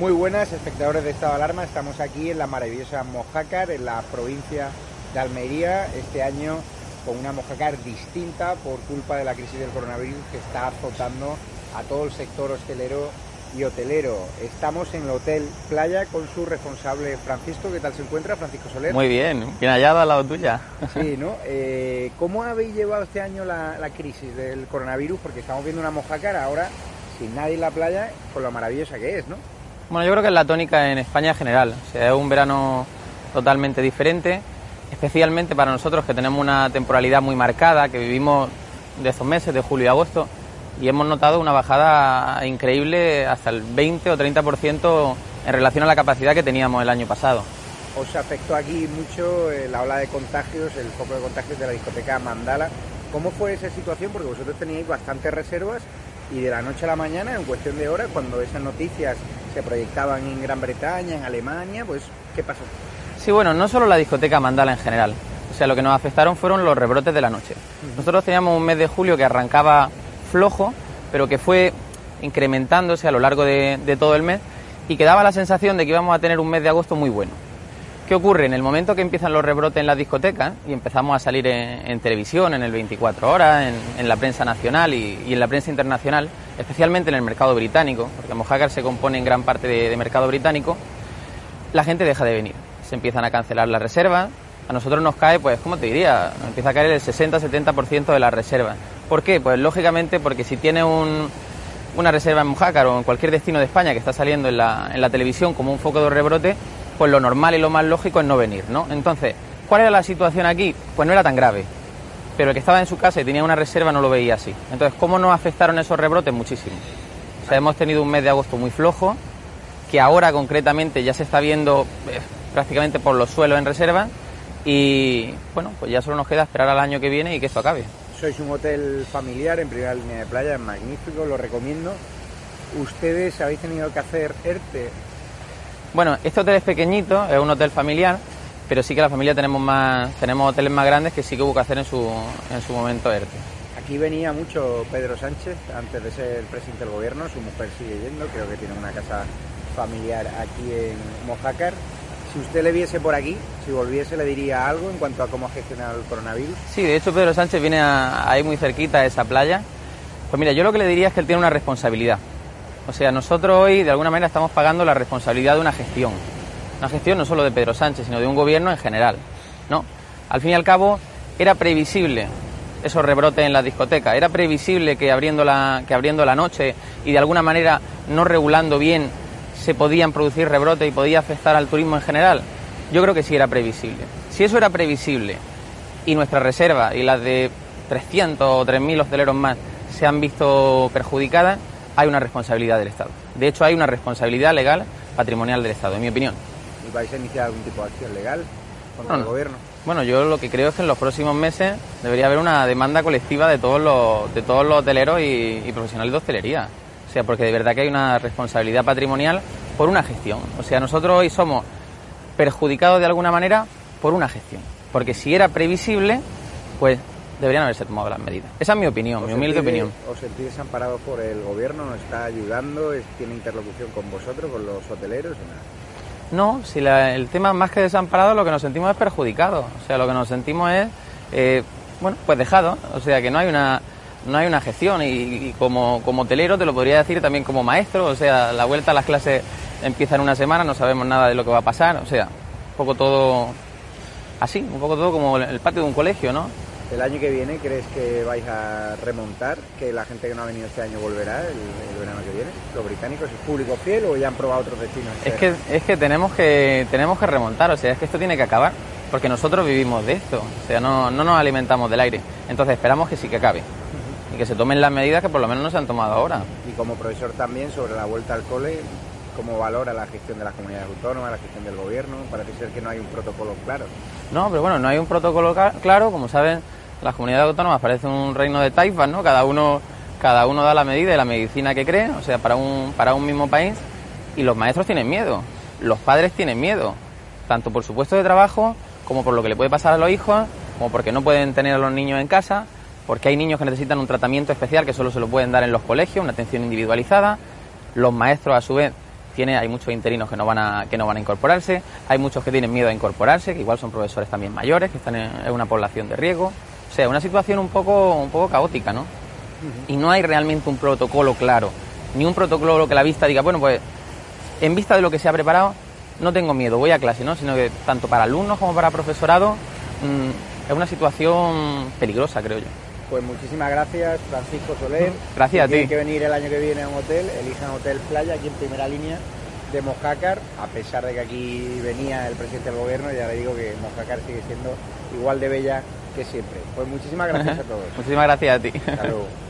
Muy buenas, espectadores de Estado de Alarma. Estamos aquí en la maravillosa Mojácar, en la provincia de Almería, este año con una Mojácar distinta por culpa de la crisis del coronavirus que está azotando a todo el sector hostelero y hotelero. Estamos en el Hotel Playa con su responsable Francisco. ¿Qué tal se encuentra, Francisco Soler? Muy bien, bien hallado al lado tuya. Sí, ¿no? Eh, ¿Cómo habéis llevado este año la, la crisis del coronavirus? Porque estamos viendo una Mojácar ahora sin nadie en la playa, con lo maravillosa que es, ¿no? Bueno, yo creo que es la tónica en España en general. Sea, es un verano totalmente diferente, especialmente para nosotros que tenemos una temporalidad muy marcada, que vivimos de estos meses, de julio y agosto, y hemos notado una bajada increíble hasta el 20 o 30% en relación a la capacidad que teníamos el año pasado. Os afectó aquí mucho eh, la ola de contagios, el foco de contagios de la discoteca Mandala. ¿Cómo fue esa situación? Porque vosotros teníais bastantes reservas y de la noche a la mañana, en cuestión de horas, cuando esas noticias se proyectaban en Gran Bretaña, en Alemania, pues, ¿qué pasó? Sí, bueno, no solo la discoteca Mandala en general. O sea, lo que nos afectaron fueron los rebrotes de la noche. Nosotros teníamos un mes de julio que arrancaba flojo, pero que fue incrementándose a lo largo de, de todo el mes y que daba la sensación de que íbamos a tener un mes de agosto muy bueno. ¿Qué ocurre? En el momento que empiezan los rebrotes en las discotecas y empezamos a salir en, televisión, en el 24 horas, en, la prensa nacional y, en la prensa internacional, especialmente en el mercado británico, porque Mojácar se compone en gran parte de, mercado británico, la gente deja de venir. Se empiezan a cancelar las reservas. A nosotros nos cae, pues, ¿cómo te diría? Empieza a caer el 60-70% de las reservas. ¿Por qué? Pues lógicamente porque si tiene un, una reserva en Mojácar o en cualquier destino de España que está saliendo en la televisión como un foco de rebrote, pues lo normal y lo más lógico es no venir, ¿no? Entonces, ¿cuál era la situación aquí? Pues no era tan grave. Pero el que estaba en su casa y tenía una reserva no lo veía así. Entonces, ¿cómo nos afectaron esos rebrotes? Muchísimo. O sea, hemos tenido un mes de agosto muy flojo, que ahora concretamente ya se está viendo eh, prácticamente por los suelos en reserva. Y bueno, pues ya solo nos queda esperar al año que viene y que esto acabe. Sois un hotel familiar en primera línea de playa, es magnífico, lo recomiendo. ¿Ustedes habéis tenido que hacer ERTE bueno, este hotel es pequeñito, es un hotel familiar, pero sí que la familia tenemos más, tenemos hoteles más grandes que sí que hubo que hacer en su, en su momento ERTE. Aquí venía mucho Pedro Sánchez antes de ser presidente del gobierno, su mujer sigue yendo, creo que tiene una casa familiar aquí en Mojácar. Si usted le viese por aquí, si volviese, le diría algo en cuanto a cómo ha gestionado el coronavirus. Sí, de hecho Pedro Sánchez viene ahí muy cerquita a esa playa Pues mira, yo lo que le diría es que él tiene una responsabilidad. O sea, nosotros hoy de alguna manera estamos pagando la responsabilidad de una gestión. Una gestión no solo de Pedro Sánchez, sino de un gobierno en general. ¿no? Al fin y al cabo, era previsible esos rebrotes en la discoteca. Era previsible que abriendo la, que abriendo la noche y de alguna manera no regulando bien se podían producir rebrotes y podía afectar al turismo en general. Yo creo que sí era previsible. Si eso era previsible y nuestra reserva y las de 300 o 3.000 hosteleros más se han visto perjudicadas, hay una responsabilidad del Estado. De hecho, hay una responsabilidad legal patrimonial del Estado, en mi opinión. ¿Y vais a iniciar algún tipo de acción legal contra el gobierno? Bueno, yo lo que creo es que en los próximos meses debería haber una demanda colectiva de todos los, de todos los hoteleros y, profesionales de hostelería. O sea, porque de verdad que hay una responsabilidad patrimonial por una gestión. O sea, nosotros hoy somos perjudicados de alguna manera por una gestión. Porque si era previsible, pues deberían haberse tomado las medidas. Esa es mi opinión, mi humilde opinión. ¿Os sentís desamparados por el gobierno? ¿Nos está ayudando? ¿Tiene interlocución con vosotros, con los hoteleros? No, si el tema más que desamparado, lo que nos sentimos es perjudicados. O sea, lo que nos sentimos es, eh, bueno, pues dejado. O sea, que no hay una, no hay una gestión. Y, como, como hotelero te lo podría decir también como maestro. O sea, la vuelta a las clases empieza en una semana, no sabemos nada de lo que va a pasar. O sea, un poco todo así, un poco todo como el patio de un colegio, ¿no? ¿El año que viene crees que vais a remontar? ¿Que la gente que no ha venido este año volverá el, verano que viene? ¿Los británicos es público fiel o ya han probado otros destinos? Es que, es que tenemos que tenemos que remontar, o sea, es que esto tiene que acabar, porque nosotros vivimos de esto, o sea, no, no nos alimentamos del aire. Entonces esperamos que sí que acabe y que se tomen las medidas que por lo menos no se han tomado ahora. Y como profesor también sobre la vuelta al cole, ¿cómo valora la gestión de las comunidades autónomas, la gestión del gobierno? Parece ser que no hay un protocolo claro. No, pero bueno, no hay un protocolo claro, como saben las comunidades autónomas parecen un reino de taifas, ¿no? Cada uno, cada uno da la medida de la medicina que cree, o sea, para un, para un mismo país, y los maestros tienen miedo, los padres tienen miedo, tanto por su puesto de trabajo, como por lo que le puede pasar a los hijos, como porque no pueden tener a los niños en casa, porque hay niños que necesitan un tratamiento especial que solo se lo pueden dar en los colegios, una atención individualizada, los maestros a su vez tiene, hay muchos interinos que no van a, que no van a incorporarse, hay muchos que tienen miedo a incorporarse, que igual son profesores también mayores, que están en una población de riesgo. O sea, una situación un poco, un poco caótica, ¿no? Y no hay realmente un protocolo claro, ni un protocolo que la vista diga, bueno, pues en vista de lo que se ha preparado, no tengo miedo, voy a clase, ¿no? Sino que tanto para alumnos como para profesorado mm, es una situación peligrosa, creo yo. Pues muchísimas gracias, Francisco Soler. Gracias a ti. Que venir el año que viene a un hotel, elijan Hotel Playa, aquí en primera línea de Mojácar, a pesar de que aquí venía el presidente del gobierno, ya le digo que Mojácar sigue siendo igual de bella que siempre. Pues muchísimas gracias a todos. muchísimas gracias a ti. Hasta luego.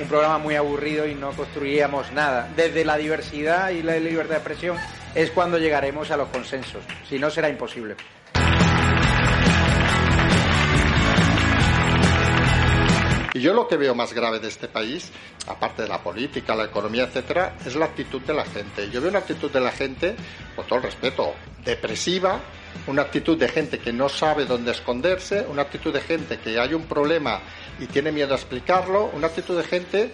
un programa muy aburrido y no construiríamos nada. Desde la diversidad y la libertad de expresión es cuando llegaremos a los consensos, si no será imposible. Y yo lo que veo más grave de este país, aparte de la política, la economía, etcétera, es la actitud de la gente. Yo veo una actitud de la gente, con todo el respeto, depresiva, una actitud de gente que no sabe dónde esconderse, una actitud de gente que hay un problema y tiene miedo a explicarlo, una actitud de gente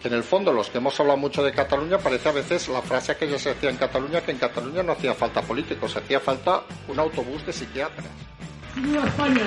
que en el fondo los que hemos hablado mucho de Cataluña parece a veces la frase que ya se decía en Cataluña que en Cataluña no hacía falta políticos, hacía falta un autobús de psiquiatras. España!